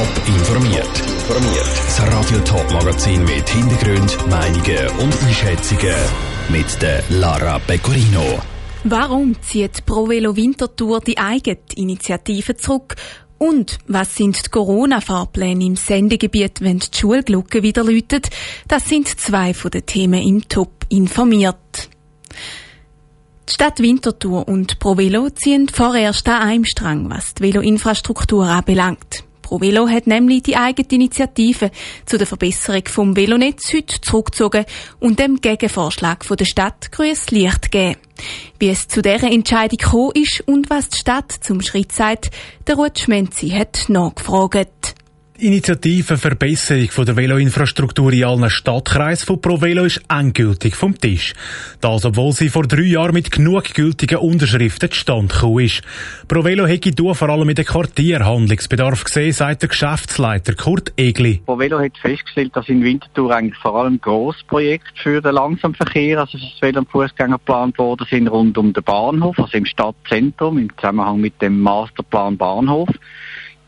Top informiert. Informiert. Das Radio Top Magazin mit Hintergrund, Meinungen und Einschätzungen mit der Lara Pecorino. Warum zieht Pro Velo Wintertour die eigene Initiative zurück? Und was sind die Corona-Fahrpläne im Sendegebiet, wenn die Schulglocke wieder läutet? Das sind zwei von den Themen im Top informiert. Die Stadt Winterthur und ProVelo ziehen vorerst an einem Strang, was die Veloinfrastruktur anbelangt. ProVelo hat nämlich die eigene Initiative zu der Verbesserung vom Velonetz heute zurückgezogen und dem Gegenvorschlag von der Stadt grünes Licht gegeben. Wie es zu dieser Entscheidung gekommen ist und was die Stadt zum Schritt sagt, der Ruth Schmenzi hat nachgefragt. Initiative Verbesserung von der Veloinfrastruktur in allen Stadtkreisen von ProVelo ist endgültig vom Tisch. Das, obwohl sie vor drei Jahren mit genug gültigen Unterschriften zustande gekommen ist. ProVelo hätte hier vor allem mit dem Quartier Handlungsbedarf gesehen, sagt der Geschäftsleiter Kurt Egli. ProVelo hat festgestellt, dass in Winterthur eigentlich vor allem Grossprojekte für den Langsamverkehr, also das Velo- und Fußgänger geplant worden sind rund um den Bahnhof, also im Stadtzentrum, im Zusammenhang mit dem Masterplan Bahnhof.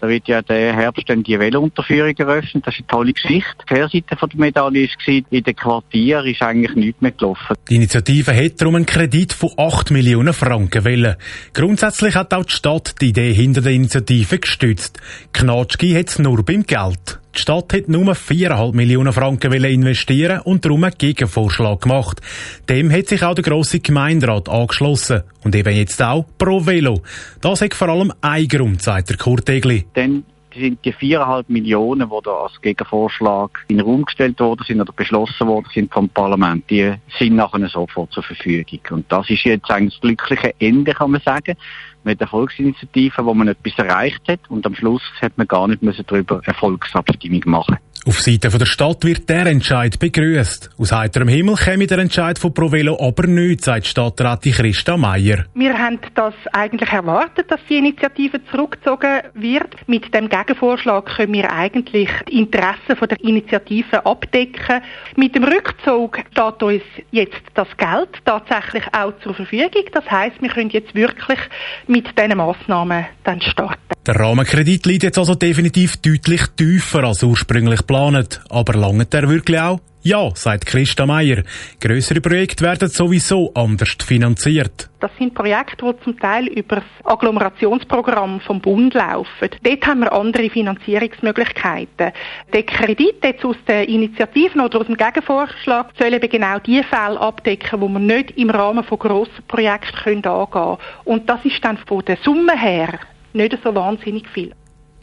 Da wird ja der Herbst dann die Velounterführung eröffnet. Das ist eine tolle Geschichte. Die Kehrseite der Medaille war, in den Quartieren ist eigentlich nichts mehr gelaufen. Die Initiative hat darum einen Kredit von 8 Millionen Franken wollen. Grundsätzlich hat auch die Stadt die Idee hinter der Initiative gestützt. Knatschki hat es nur beim Geld. Die Stadt hat nur 4,5 Millionen Franken investieren und darum einen Gegenvorschlag gemacht. Dem hat sich auch der grosse Gemeinderat angeschlossen. Und eben jetzt auch pro Velo. Das hat vor allem ein Grund, sagt der Kurt Egli. Dann sind die 4,5 Millionen, die da als Gegenvorschlag in den Raum gestellt worden sind oder beschlossen worden sind vom Parlament, die sind nachher sofort zur Verfügung. Und das ist jetzt eigentlich das glückliche Ende, kann man sagen, mit der Volksinitiative, wo man etwas erreicht hat und am Schluss hat man gar nicht müssen darüber eine Volksabstimmung machen auf Seite der Stadt wird der Entscheid begrüßt. Aus heiterem Himmel käme der Entscheid von Provelo aber nicht, sagt Stadträtin Christa Meier. Wir haben das eigentlich erwartet, dass die Initiative zurückgezogen wird. Mit dem Gegenvorschlag können wir eigentlich die Interessen der Initiative abdecken. Mit dem Rückzug steht uns jetzt das Geld tatsächlich auch zur Verfügung. Das heißt, wir können jetzt wirklich mit diesen Massnahmen dann starten. Der Rahmenkredit liegt jetzt also definitiv deutlich tiefer als ursprünglich geplant. Aber lange der wirklich auch? Ja, sagt Christa Meier. Grössere Projekte werden sowieso anders finanziert. Das sind Projekte, die zum Teil über das Agglomerationsprogramm vom Bund laufen. Dort haben wir andere Finanzierungsmöglichkeiten. Der Kredit jetzt aus den Initiativen oder aus dem Gegenvorschlag soll eben genau die Fälle abdecken, wo wir nicht im Rahmen von grossen Projekten angehen können. Und das ist dann von der Summe her nicht so wahnsinnig viel.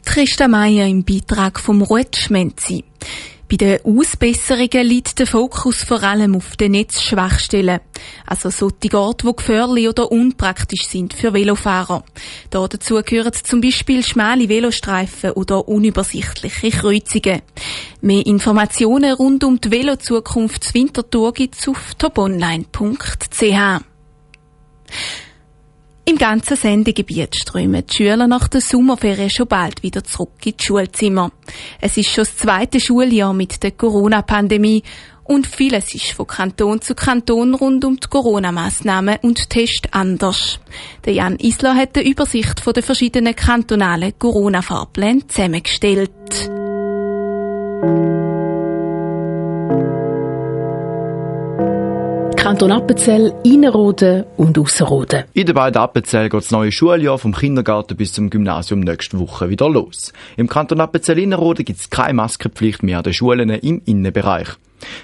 Christa Meier im Beitrag vom Ruth Schmenzi. Bei den Ausbesserungen liegt der Fokus vor allem auf den Netzschwachstellen. Also solche Orte, die gefährlich oder unpraktisch sind für Velofahrer. Da dazu gehören zum Beispiel schmale Velostreifen oder unübersichtliche Kreuzungen. Mehr Informationen rund um die Velozukunft Winterthur gibt's auf toponline.ch. Im ganzen Sendegebiet strömen die Schüler nach der Sommerferien schon bald wieder zurück in die Schulzimmer. Es ist schon das zweite Schuljahr mit der Corona-Pandemie und vieles ist von Kanton zu Kanton rund um die Corona-Massnahmen und Tests anders. Der Jan Isler hat eine Übersicht von den verschiedenen kantonalen Corona-Fahrplänen zusammengestellt. Kanton Appenzell, Innerrhoden und Ausserrhoden. In den beiden Appenzell geht das neue Schuljahr vom Kindergarten bis zum Gymnasium nächste Woche wieder los. Im Kanton Appenzell Innerrhoden gibt es keine Maskenpflicht mehr an den Schulen im Innenbereich.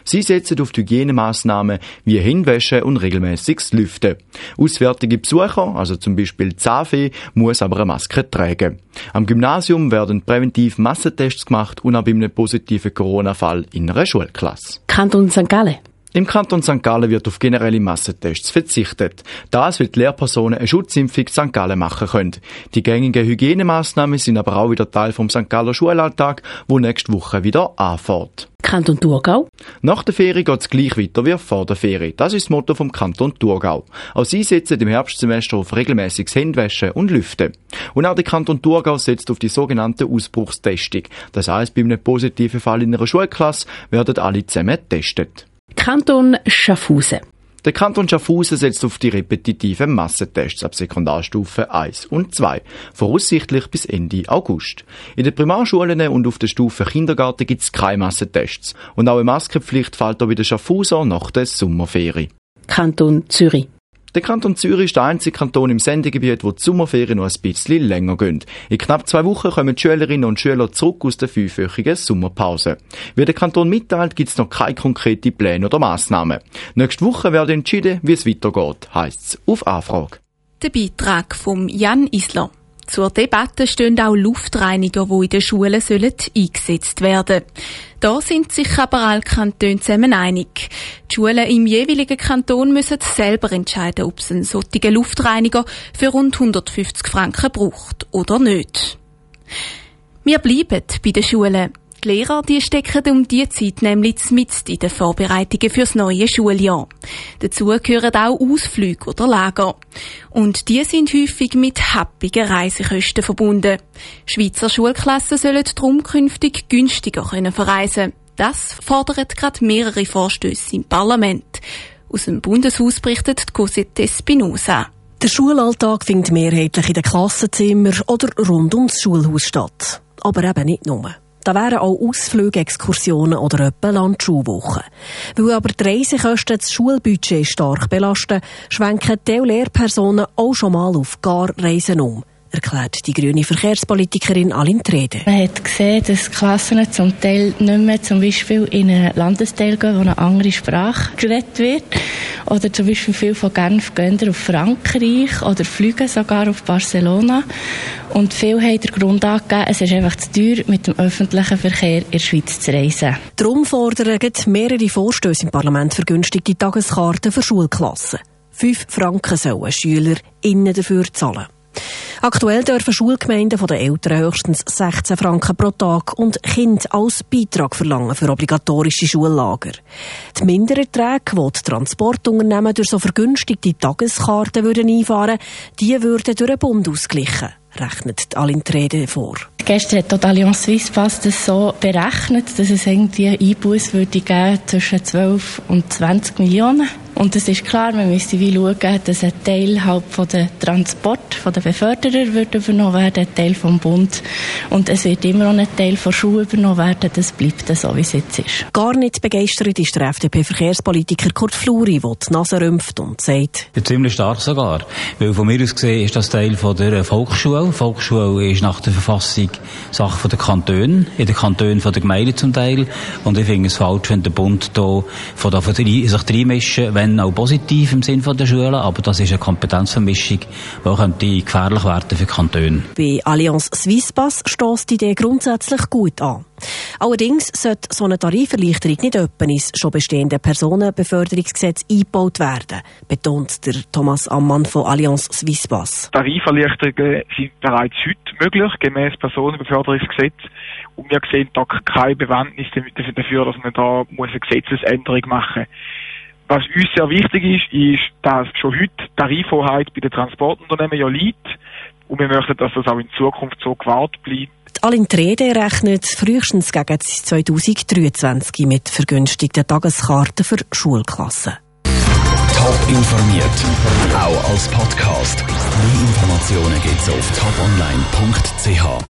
Sie setzen auf die Hygienemaßnahmen wie Hinwäsche und regelmäßiges Lüften. Auswärtige Besucher, also zum Beispiel Zafi, muss aber eine Maske tragen. Am Gymnasium werden präventiv Massentests gemacht und auch bei einem positiven Corona-Fall in einer Schulklasse. Kanton St. Gallen. Im Kanton St. Gallen wird auf generelle Massentests verzichtet. Das, weil die Lehrpersonen eine Schutzimpfung St. Gallen machen können. Die gängigen Hygienemaßnahmen sind aber auch wieder Teil vom St. Galler Schulalltag, wo nächste Woche wieder anfährt. Kanton Thurgau. Nach der Ferie geht es gleich weiter wie vor der Ferie. Das ist das Motto vom Kanton Thurgau. Auch sie setzen im Herbstsemester auf regelmäßiges Händwaschen und Lüften. Und auch der Kanton Thurgau setzt auf die sogenannte Ausbruchstestung. Das heißt, bei einem positiven Fall in einer Schulklasse werden alle zusammen getestet. Kanton Schaffhausen. Der Kanton Schaffhausen setzt auf die repetitiven Massentests ab Sekundarstufe 1 und 2, voraussichtlich bis Ende August. In den Primarschulen und auf der Stufe Kindergarten gibt es keine Massentests. Und auch eine Maskenpflicht fällt auch bei den Schaffhauser nach der Sommerferie. Kanton Zürich. Der Kanton Zürich ist der einzige Kanton im Sendegebiet, wo die Sommerferien noch ein bisschen länger gehen. In knapp zwei Wochen kommen die Schülerinnen und Schüler zurück aus der fünfwöchigen Sommerpause. Wie der Kanton mitteilt, gibt es noch keine konkreten Pläne oder Massnahmen. Nächste Woche wird entschieden, wie es weitergeht, heisst es auf Anfrage. Der Beitrag von Jan Isler. Zur Debatte stehen auch Luftreiniger, die in den Schulen sollen eingesetzt werden Da sind sich aber alle Kantone zusammen einig. Die Schulen im jeweiligen Kanton müssen selber entscheiden, ob es einen solchen Luftreiniger für rund 150 Franken braucht oder nicht. Wir bleiben bei den Schulen. Die Lehrer die stecken um diese Zeit nämlich mit in den Vorbereitungen fürs neue Schuljahr. Dazu gehören auch Ausflüge oder Lager. Und die sind häufig mit happigen Reisekosten verbunden. Schweizer Schulklassen sollen darum künftig günstiger können verreisen Das fordert gerade mehrere Vorstöße im Parlament. Aus dem Bundeshaus berichtet Cosette Espinosa. Der Schulalltag findet mehrheitlich in den Klassenzimmern oder rund ums Schulhaus statt. Aber eben nicht nur. Da wären auch Ausflüge, Exkursionen oder etwa Landschulwochen. Weil aber die Reisekosten das Schulbudget stark belasten, schwenken die Lehrpersonen auch schon mal auf gar Reisen um erklärt die grüne Verkehrspolitikerin Aline Trede. Man hat gesehen, dass Klassen zum Teil nicht mehr zum Beispiel in einen Landesteil gehen, wo eine andere Sprache geredet wird. Oder zum Beispiel viel von Genf gehen auf Frankreich oder fliegen sogar auf Barcelona. Und viele haben den Grund angegeben, es ist einfach zu teuer, mit dem öffentlichen Verkehr in der Schweiz zu reisen. Darum fordern mehrere Vorstöße im Parlament vergünstigte Tageskarten für Schulklassen. Fünf Franken sollen Schüler innen dafür zahlen. Aktuell dürfen Schulgemeinden von den Eltern höchstens 16 Franken pro Tag und Kind als Beitrag verlangen für obligatorische Schullager. Die Mindererträge, die die Transportunternehmen durch so vergünstigte Tageskarten würden einfahren die würden durch den Bund ausgleichen rechnet die Alintrede vor. Gestern hat die Allianz Suisse Pass das so berechnet, dass es irgendwie Einbuß würde geben zwischen 12 und 20 Millionen. Und es ist klar, man müsste wie schauen, dass ein Teil halt von der Transport, von den Beförderer wird übernommen werden, ein Teil vom Bund. Und es wird immer noch ein Teil von Schulen übernommen werden. Das bleibt so, wie es jetzt ist. Gar nicht begeistert ist der FDP-Verkehrspolitiker Kurt Fluri, der die Nase rümpft und sagt. Ja, ziemlich stark sogar. Weil von mir aus gesehen ist das Teil von der Volksschule. Volksschule ist nach der Verfassung Sache der Kantone, in den Kantonen von der Gemeinde zum Teil. Und ich finde es falsch, wenn der Bund da von da sich reinmischen, wenn auch positiv im Sinn von der Schulen, aber das ist eine Kompetenzvermischung, die könnte gefährlich werden für die Kantone. Bei Allianz Swisspass stößt die Idee grundsätzlich gut an. Allerdings sollte so eine Tariferleichterung nicht etwa ins schon bestehende Personenbeförderungsgesetz eingebaut werden, betont der Thomas Ammann von Allianz Swisspass. Tariferleichterungen sind bereits heute möglich, gemäß Personenbeförderungsgesetz. Und wir sehen da keine Bewandtnis dafür, dass man da eine Gesetzesänderung machen muss. Was uns sehr wichtig ist, ist, dass schon heute Tarifhoheit bei den Transportunternehmen ja liegt. Und wir möchten, dass das auch in Zukunft so gewahrt bleibt. Die Alintrede rechnet frühestens gegen 2023 mit vergünstigten Tageskarten für Schulklassen. Top informiert, auch als Podcast. Mehr Informationen gibt's auf toponline.ch.